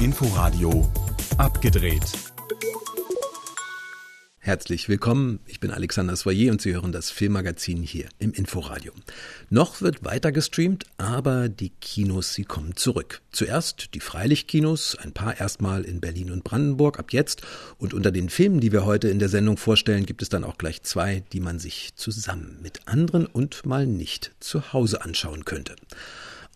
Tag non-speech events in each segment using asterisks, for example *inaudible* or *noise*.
Inforadio abgedreht. Herzlich willkommen, ich bin Alexander Soyer und Sie hören das Filmmagazin hier im Inforadio. Noch wird weiter gestreamt, aber die Kinos, sie kommen zurück. Zuerst die Freilichtkinos, ein paar erstmal in Berlin und Brandenburg ab jetzt und unter den Filmen, die wir heute in der Sendung vorstellen, gibt es dann auch gleich zwei, die man sich zusammen mit anderen und mal nicht zu Hause anschauen könnte.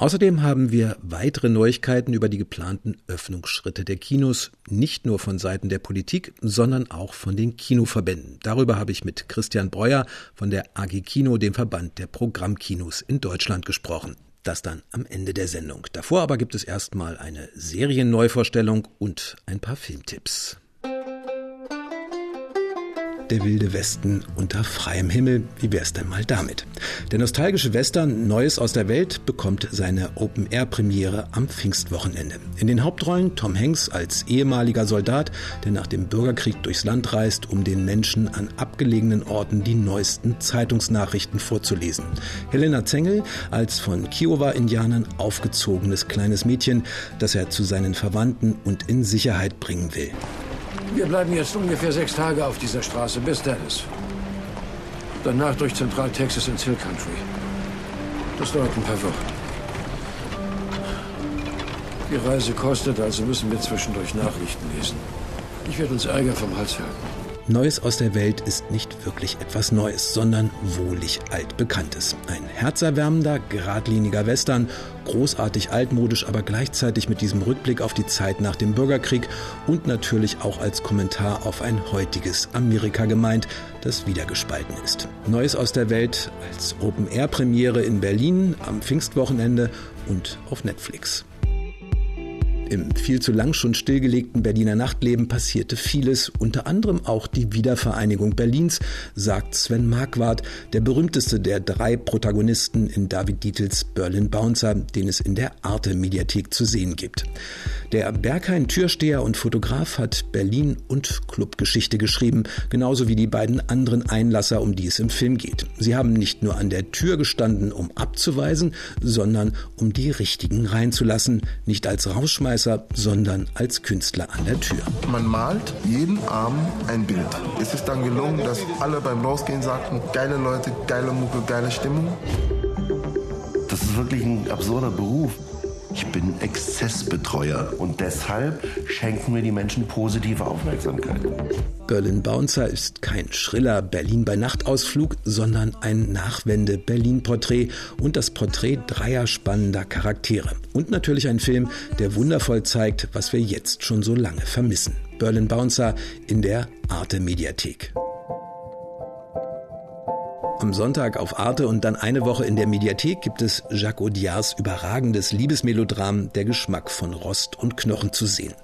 Außerdem haben wir weitere Neuigkeiten über die geplanten Öffnungsschritte der Kinos, nicht nur von Seiten der Politik, sondern auch von den Kinoverbänden. Darüber habe ich mit Christian Breuer von der AG Kino, dem Verband der Programmkinos in Deutschland, gesprochen. Das dann am Ende der Sendung. Davor aber gibt es erstmal eine Serienneuvorstellung und ein paar Filmtipps. Der wilde Westen unter freiem Himmel. Wie wär's denn mal damit? Der nostalgische Western Neues aus der Welt bekommt seine Open-Air-Premiere am Pfingstwochenende. In den Hauptrollen Tom Hanks als ehemaliger Soldat, der nach dem Bürgerkrieg durchs Land reist, um den Menschen an abgelegenen Orten die neuesten Zeitungsnachrichten vorzulesen. Helena Zengel als von Kiowa-Indianern aufgezogenes kleines Mädchen, das er zu seinen Verwandten und in Sicherheit bringen will. Wir bleiben jetzt ungefähr sechs Tage auf dieser Straße bis Dallas. Danach durch Zentral-Texas ins Hill Country. Das dauert ein paar Wochen. Die Reise kostet, also müssen wir zwischendurch Nachrichten lesen. Ich werde uns Ärger vom Hals halten. Neues aus der Welt ist nicht wirklich etwas Neues, sondern wohlig altbekanntes. Ein herzerwärmender, geradliniger Western, großartig altmodisch, aber gleichzeitig mit diesem Rückblick auf die Zeit nach dem Bürgerkrieg und natürlich auch als Kommentar auf ein heutiges Amerika gemeint, das wieder gespalten ist. Neues aus der Welt als Open-Air-Premiere in Berlin am Pfingstwochenende und auf Netflix. Im viel zu lang schon stillgelegten Berliner Nachtleben passierte vieles, unter anderem auch die Wiedervereinigung Berlins, sagt Sven Marquardt, der berühmteste der drei Protagonisten in David Dietels Berlin Bouncer, den es in der Arte-Mediathek zu sehen gibt. Der Berghain-Türsteher und Fotograf hat Berlin und Clubgeschichte geschrieben, genauso wie die beiden anderen Einlasser, um die es im Film geht. Sie haben nicht nur an der Tür gestanden, um abzuweisen, sondern um die Richtigen reinzulassen, nicht als Rausschmeißer, Klugscheißer, sondern als Künstler an der Tür. Man malt jeden Abend ein Bild. Ist es dann gelungen, dass alle beim Rausgehen sagten, geile Leute, geile Mucke, geile Stimmung? Das ist wirklich ein absurder Beruf. Ich bin Exzessbetreuer und deshalb schenken mir die Menschen positive Aufmerksamkeit. Berlin Bouncer ist kein schriller Berlin bei Nachtausflug, sondern ein Nachwende-Berlin-Porträt und das Porträt dreier spannender Charaktere. Und natürlich ein Film, der wundervoll zeigt, was wir jetzt schon so lange vermissen. Berlin Bouncer in der Arte Mediathek. Am Sonntag auf Arte und dann eine Woche in der Mediathek gibt es Jacques Audiards überragendes Liebesmelodram Der Geschmack von Rost und Knochen zu sehen.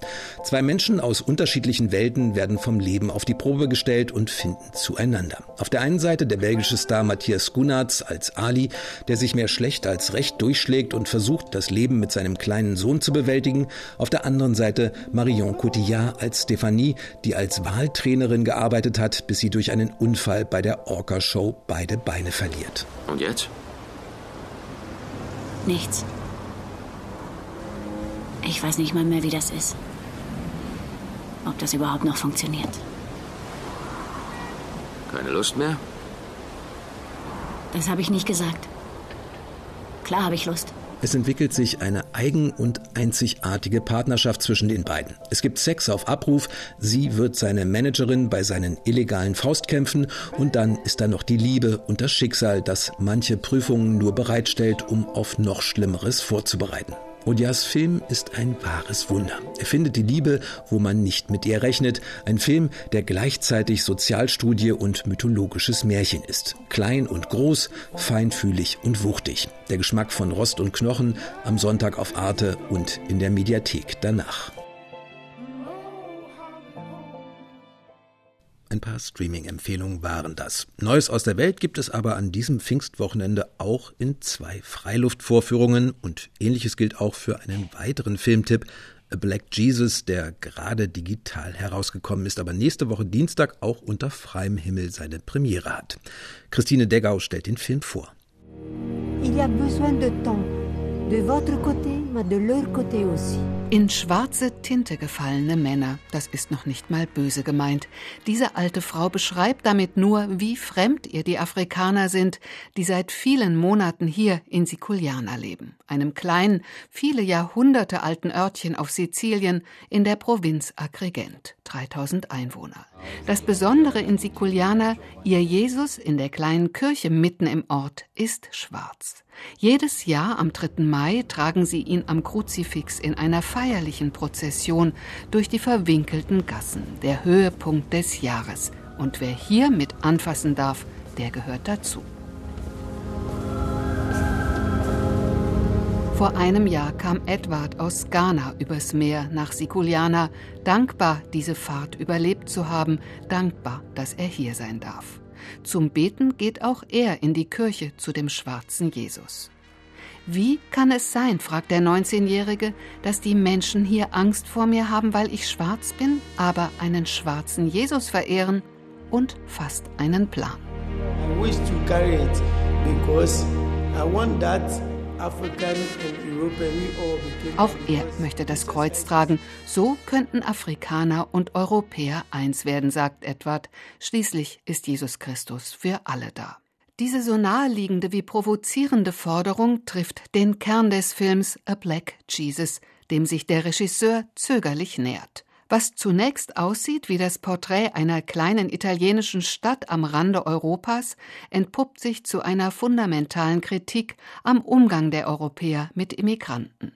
Zwei Menschen aus unterschiedlichen Welten werden vom Leben auf die Probe gestellt und finden zueinander. Auf der einen Seite der belgische Star Matthias Gunartz als Ali, der sich mehr schlecht als recht durchschlägt und versucht, das Leben mit seinem kleinen Sohn zu bewältigen. Auf der anderen Seite Marion Cotillard als Stephanie, die als Wahltrainerin gearbeitet hat, bis sie durch einen Unfall bei der Orca-Show bei beide Beine verliert. Und jetzt? Nichts. Ich weiß nicht mal mehr, wie das ist. Ob das überhaupt noch funktioniert. Keine Lust mehr? Das habe ich nicht gesagt. Klar habe ich Lust. Es entwickelt sich eine eigen- und einzigartige Partnerschaft zwischen den beiden. Es gibt Sex auf Abruf, sie wird seine Managerin bei seinen illegalen Faustkämpfen und dann ist da noch die Liebe und das Schicksal, das manche Prüfungen nur bereitstellt, um auf noch Schlimmeres vorzubereiten. Odias Film ist ein wahres Wunder. Er findet die Liebe, wo man nicht mit ihr rechnet. Ein Film, der gleichzeitig Sozialstudie und mythologisches Märchen ist. Klein und groß, feinfühlig und wuchtig. Der Geschmack von Rost und Knochen am Sonntag auf Arte und in der Mediathek danach. Paar Streaming-Empfehlungen waren das. Neues aus der Welt gibt es aber an diesem Pfingstwochenende auch in zwei Freiluftvorführungen und ähnliches gilt auch für einen weiteren Filmtipp, A Black Jesus, der gerade digital herausgekommen ist, aber nächste Woche Dienstag auch unter freiem Himmel seine Premiere hat. Christine Deggau stellt den Film vor. Il y a besoin de temps De votre côté, mais de leur côté aussi. In schwarze Tinte gefallene Männer, das ist noch nicht mal böse gemeint. Diese alte Frau beschreibt damit nur, wie fremd ihr die Afrikaner sind, die seit vielen Monaten hier in Sikuliana leben, einem kleinen, viele Jahrhunderte alten Örtchen auf Sizilien in der Provinz Agrigent, 3000 Einwohner. Das Besondere in Sikuliana, ihr Jesus in der kleinen Kirche mitten im Ort ist schwarz. Jedes Jahr am 3. Mai tragen sie ihn am Kruzifix in einer feierlichen Prozession durch die verwinkelten Gassen, der Höhepunkt des Jahres. Und wer hier mit anfassen darf, der gehört dazu. Vor einem Jahr kam Edward aus Ghana übers Meer nach Sikuliana, dankbar, diese Fahrt überlebt zu haben, dankbar, dass er hier sein darf. Zum Beten geht auch er in die Kirche zu dem schwarzen Jesus. Wie kann es sein, fragt der 19-Jährige, dass die Menschen hier Angst vor mir haben, weil ich schwarz bin, aber einen schwarzen Jesus verehren und fast einen Plan. I wish to carry it because I want that auch er möchte das Kreuz tragen. So könnten Afrikaner und Europäer eins werden, sagt Edward. Schließlich ist Jesus Christus für alle da. Diese so naheliegende wie provozierende Forderung trifft den Kern des Films A Black Jesus, dem sich der Regisseur zögerlich nähert. Was zunächst aussieht wie das Porträt einer kleinen italienischen Stadt am Rande Europas, entpuppt sich zu einer fundamentalen Kritik am Umgang der Europäer mit Immigranten.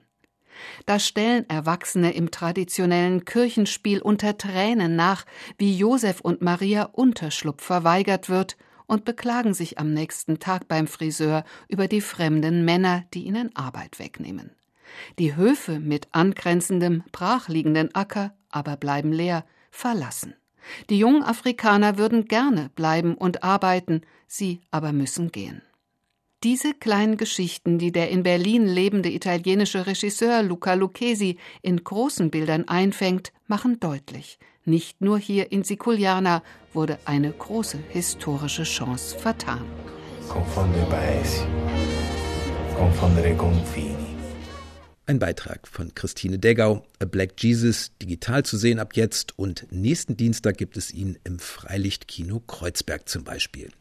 Da stellen Erwachsene im traditionellen Kirchenspiel unter Tränen nach, wie Josef und Maria Unterschlupf verweigert wird und beklagen sich am nächsten Tag beim Friseur über die fremden Männer, die ihnen Arbeit wegnehmen. Die Höfe mit angrenzendem, brachliegenden Acker aber bleiben leer, verlassen. Die jungen Afrikaner würden gerne bleiben und arbeiten, sie aber müssen gehen. Diese kleinen Geschichten, die der in Berlin lebende italienische Regisseur Luca Lucchesi in großen Bildern einfängt, machen deutlich, nicht nur hier in Siculiana wurde eine große historische Chance vertan. Confondere paesi, confondere confini. Ein Beitrag von Christine Deggau, A Black Jesus, digital zu sehen ab jetzt und nächsten Dienstag gibt es ihn im Freilichtkino Kreuzberg zum Beispiel.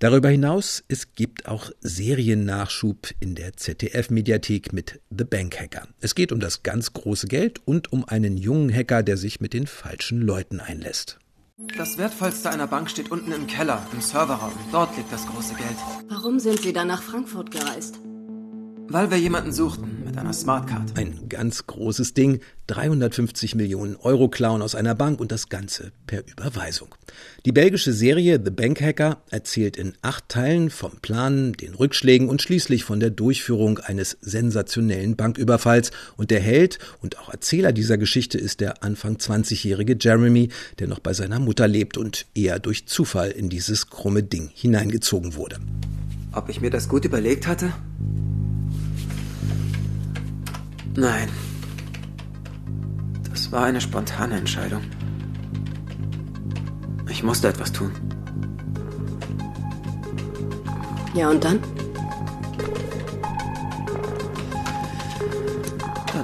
Darüber hinaus, es gibt auch Seriennachschub in der ZDF-Mediathek mit The Bank Hacker. Es geht um das ganz große Geld und um einen jungen Hacker, der sich mit den falschen Leuten einlässt. Das Wertvollste einer Bank steht unten im Keller, im Serverraum. Dort liegt das große Geld. Warum sind Sie dann nach Frankfurt gereist? Weil wir jemanden suchten mit einer Smartcard. Ein ganz großes Ding. 350 Millionen Euro klauen aus einer Bank und das Ganze per Überweisung. Die belgische Serie The Bank Hacker erzählt in acht Teilen vom Planen, den Rückschlägen und schließlich von der Durchführung eines sensationellen Banküberfalls. Und der Held und auch Erzähler dieser Geschichte ist der Anfang 20-jährige Jeremy, der noch bei seiner Mutter lebt und eher durch Zufall in dieses krumme Ding hineingezogen wurde. Ob ich mir das gut überlegt hatte? Nein. Das war eine spontane Entscheidung. Ich musste etwas tun. Ja, und dann?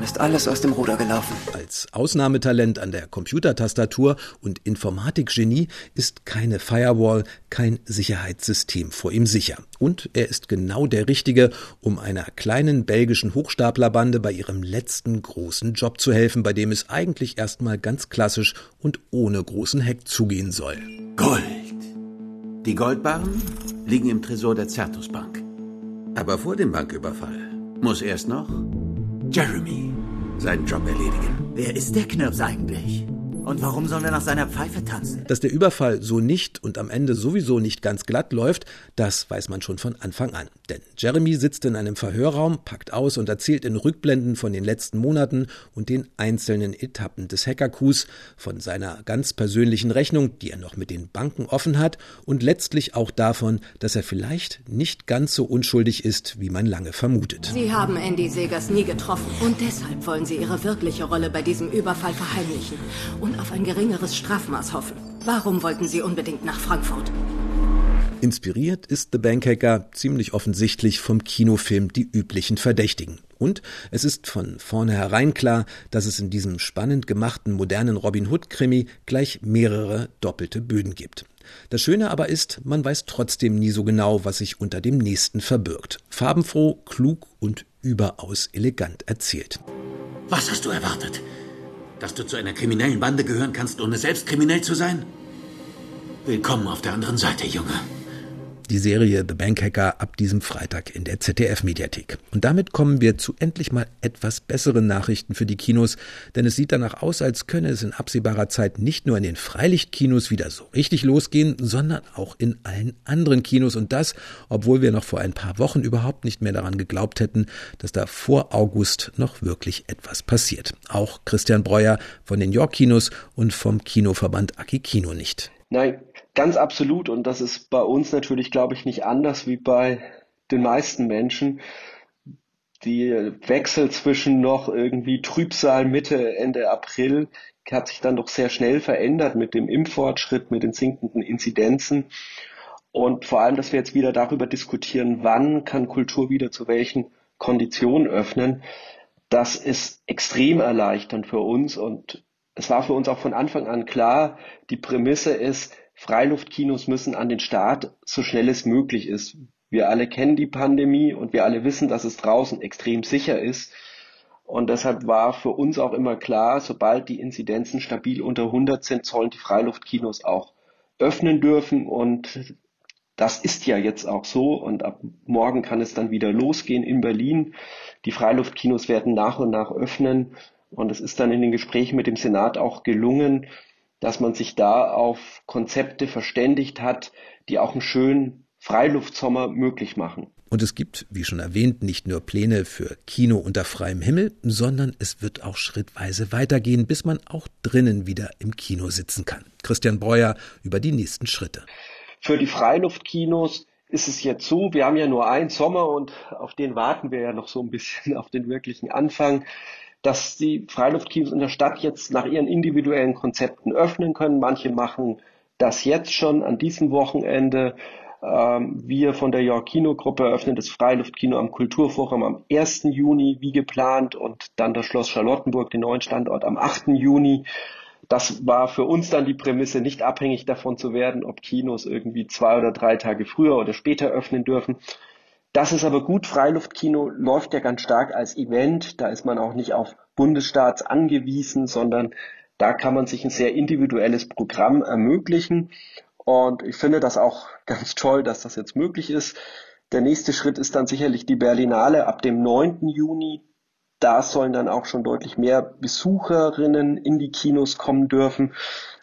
Ist alles aus dem Ruder gelaufen. Als Ausnahmetalent an der Computertastatur und Informatikgenie ist keine Firewall, kein Sicherheitssystem vor ihm sicher. Und er ist genau der Richtige, um einer kleinen belgischen Hochstaplerbande bei ihrem letzten großen Job zu helfen, bei dem es eigentlich erstmal ganz klassisch und ohne großen Hack zugehen soll. Gold. Die Goldbarren liegen im Tresor der Certus Bank. Aber vor dem Banküberfall muss erst noch Jeremy seinen Job erledigen. Wer ist der Knirps eigentlich? Und warum sollen wir nach seiner Pfeife tanzen? Dass der Überfall so nicht und am Ende sowieso nicht ganz glatt läuft, das weiß man schon von Anfang an. Denn Jeremy sitzt in einem Verhörraum, packt aus und erzählt in Rückblenden von den letzten Monaten und den einzelnen Etappen des Hackercoups, von seiner ganz persönlichen Rechnung, die er noch mit den Banken offen hat und letztlich auch davon, dass er vielleicht nicht ganz so unschuldig ist, wie man lange vermutet. Sie haben Andy Segers nie getroffen und deshalb wollen Sie Ihre wirkliche Rolle bei diesem Überfall verheimlichen und auf ein geringeres Strafmaß hoffen. Warum wollten Sie unbedingt nach Frankfurt? Inspiriert ist The Bankhacker ziemlich offensichtlich vom Kinofilm Die üblichen Verdächtigen. Und es ist von vornherein klar, dass es in diesem spannend gemachten modernen Robin Hood-Krimi gleich mehrere doppelte Böden gibt. Das Schöne aber ist, man weiß trotzdem nie so genau, was sich unter dem nächsten verbirgt. Farbenfroh, klug und überaus elegant erzählt. Was hast du erwartet? Dass du zu einer kriminellen Bande gehören kannst, ohne selbst kriminell zu sein? Willkommen auf der anderen Seite, Junge die Serie The Bank Hacker ab diesem Freitag in der ZDF-Mediathek. Und damit kommen wir zu endlich mal etwas besseren Nachrichten für die Kinos, denn es sieht danach aus, als könne es in absehbarer Zeit nicht nur in den Freilichtkinos wieder so richtig losgehen, sondern auch in allen anderen Kinos. Und das, obwohl wir noch vor ein paar Wochen überhaupt nicht mehr daran geglaubt hätten, dass da vor August noch wirklich etwas passiert. Auch Christian Breuer von den York Kinos und vom Kinoverband Aki Kino nicht. Nein, ganz absolut. Und das ist bei uns natürlich, glaube ich, nicht anders wie bei den meisten Menschen. Die Wechsel zwischen noch irgendwie Trübsal Mitte, Ende April hat sich dann doch sehr schnell verändert mit dem Impffortschritt, mit den sinkenden Inzidenzen. Und vor allem, dass wir jetzt wieder darüber diskutieren, wann kann Kultur wieder zu welchen Konditionen öffnen, das ist extrem erleichternd für uns und es war für uns auch von Anfang an klar, die Prämisse ist, Freiluftkinos müssen an den Start so schnell es möglich ist. Wir alle kennen die Pandemie und wir alle wissen, dass es draußen extrem sicher ist. Und deshalb war für uns auch immer klar, sobald die Inzidenzen stabil unter 100 sind, sollen die Freiluftkinos auch öffnen dürfen. Und das ist ja jetzt auch so. Und ab morgen kann es dann wieder losgehen in Berlin. Die Freiluftkinos werden nach und nach öffnen. Und es ist dann in den Gesprächen mit dem Senat auch gelungen, dass man sich da auf Konzepte verständigt hat, die auch einen schönen Freiluftsommer möglich machen. Und es gibt, wie schon erwähnt, nicht nur Pläne für Kino unter freiem Himmel, sondern es wird auch schrittweise weitergehen, bis man auch drinnen wieder im Kino sitzen kann. Christian Breuer über die nächsten Schritte. Für die Freiluftkinos ist es jetzt so, wir haben ja nur einen Sommer und auf den warten wir ja noch so ein bisschen *laughs* auf den wirklichen Anfang dass die Freiluftkinos in der Stadt jetzt nach ihren individuellen Konzepten öffnen können. Manche machen das jetzt schon an diesem Wochenende. Ähm, wir von der York Kino Gruppe eröffnen das Freiluftkino am Kulturforum am 1. Juni wie geplant und dann das Schloss Charlottenburg, den neuen Standort am 8. Juni. Das war für uns dann die Prämisse, nicht abhängig davon zu werden, ob Kinos irgendwie zwei oder drei Tage früher oder später öffnen dürfen, das ist aber gut. Freiluftkino läuft ja ganz stark als Event. Da ist man auch nicht auf Bundesstaats angewiesen, sondern da kann man sich ein sehr individuelles Programm ermöglichen. Und ich finde das auch *laughs* ganz toll, dass das jetzt möglich ist. Der nächste Schritt ist dann sicherlich die Berlinale ab dem 9. Juni. Da sollen dann auch schon deutlich mehr Besucherinnen in die Kinos kommen dürfen.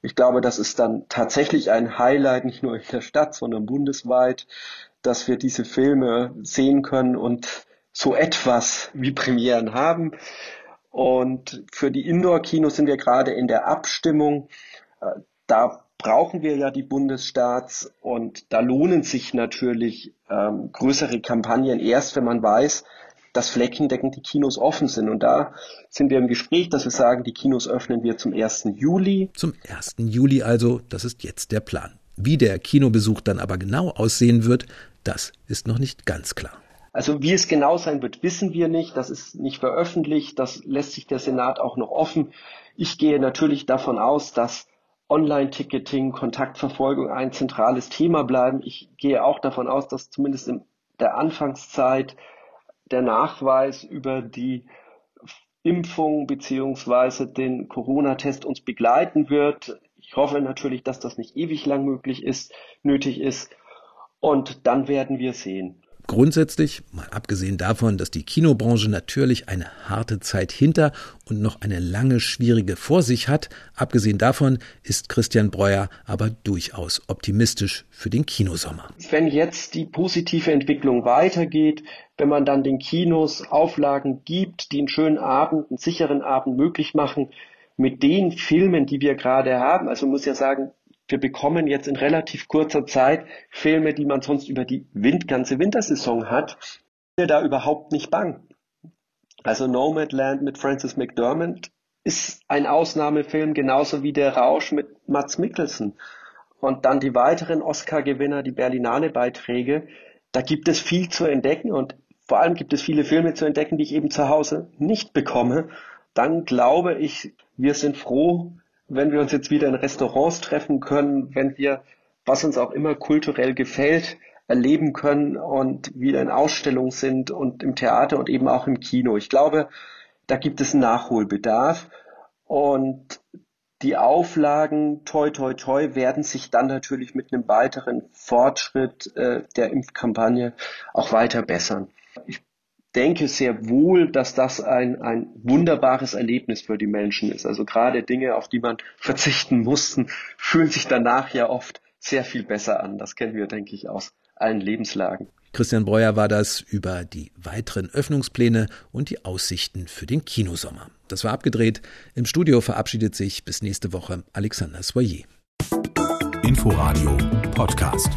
Ich glaube, das ist dann tatsächlich ein Highlight, nicht nur in der Stadt, sondern bundesweit dass wir diese Filme sehen können und so etwas wie Premieren haben. Und für die Indoor-Kinos sind wir gerade in der Abstimmung. Äh, da brauchen wir ja die Bundesstaats und da lohnen sich natürlich ähm, größere Kampagnen erst, wenn man weiß, dass flächendeckend die Kinos offen sind. Und da sind wir im Gespräch, dass wir sagen, die Kinos öffnen wir zum 1. Juli. Zum 1. Juli also, das ist jetzt der Plan. Wie der Kinobesuch dann aber genau aussehen wird, das ist noch nicht ganz klar. Also wie es genau sein wird, wissen wir nicht. Das ist nicht veröffentlicht. Das lässt sich der Senat auch noch offen. Ich gehe natürlich davon aus, dass Online-Ticketing, Kontaktverfolgung ein zentrales Thema bleiben. Ich gehe auch davon aus, dass zumindest in der Anfangszeit der Nachweis über die Impfung beziehungsweise den Corona-Test uns begleiten wird. Ich hoffe natürlich, dass das nicht ewig lang möglich ist, nötig ist. Und dann werden wir sehen. Grundsätzlich, mal abgesehen davon, dass die Kinobranche natürlich eine harte Zeit hinter und noch eine lange schwierige vor sich hat, abgesehen davon ist Christian Breuer aber durchaus optimistisch für den Kinosommer. Wenn jetzt die positive Entwicklung weitergeht, wenn man dann den Kinos Auflagen gibt, die einen schönen Abend, einen sicheren Abend möglich machen, mit den Filmen, die wir gerade haben, also man muss ja sagen, wir bekommen jetzt in relativ kurzer Zeit Filme, die man sonst über die Wind, ganze Wintersaison hat, mir da überhaupt nicht bang. Also Nomadland mit Francis McDermott ist ein Ausnahmefilm, genauso wie der Rausch mit Mats Mikkelsen. und dann die weiteren Oscar-Gewinner, die Berlinale-Beiträge, da gibt es viel zu entdecken und vor allem gibt es viele Filme zu entdecken, die ich eben zu Hause nicht bekomme. Dann glaube ich, wir sind froh, wenn wir uns jetzt wieder in Restaurants treffen können, wenn wir, was uns auch immer kulturell gefällt, erleben können und wieder in Ausstellungen sind und im Theater und eben auch im Kino. Ich glaube, da gibt es Nachholbedarf und die Auflagen, toi, toi, toi, werden sich dann natürlich mit einem weiteren Fortschritt äh, der Impfkampagne auch weiter bessern. Ich denke sehr wohl, dass das ein, ein wunderbares Erlebnis für die Menschen ist. Also gerade Dinge, auf die man verzichten mussten, *laughs* fühlen sich danach ja oft sehr viel besser an. Das kennen wir, denke ich, aus allen Lebenslagen. Christian Breuer war das über die weiteren Öffnungspläne und die Aussichten für den Kinosommer. Das war abgedreht. Im Studio verabschiedet sich bis nächste Woche Alexander Soyer. Inforadio Podcast.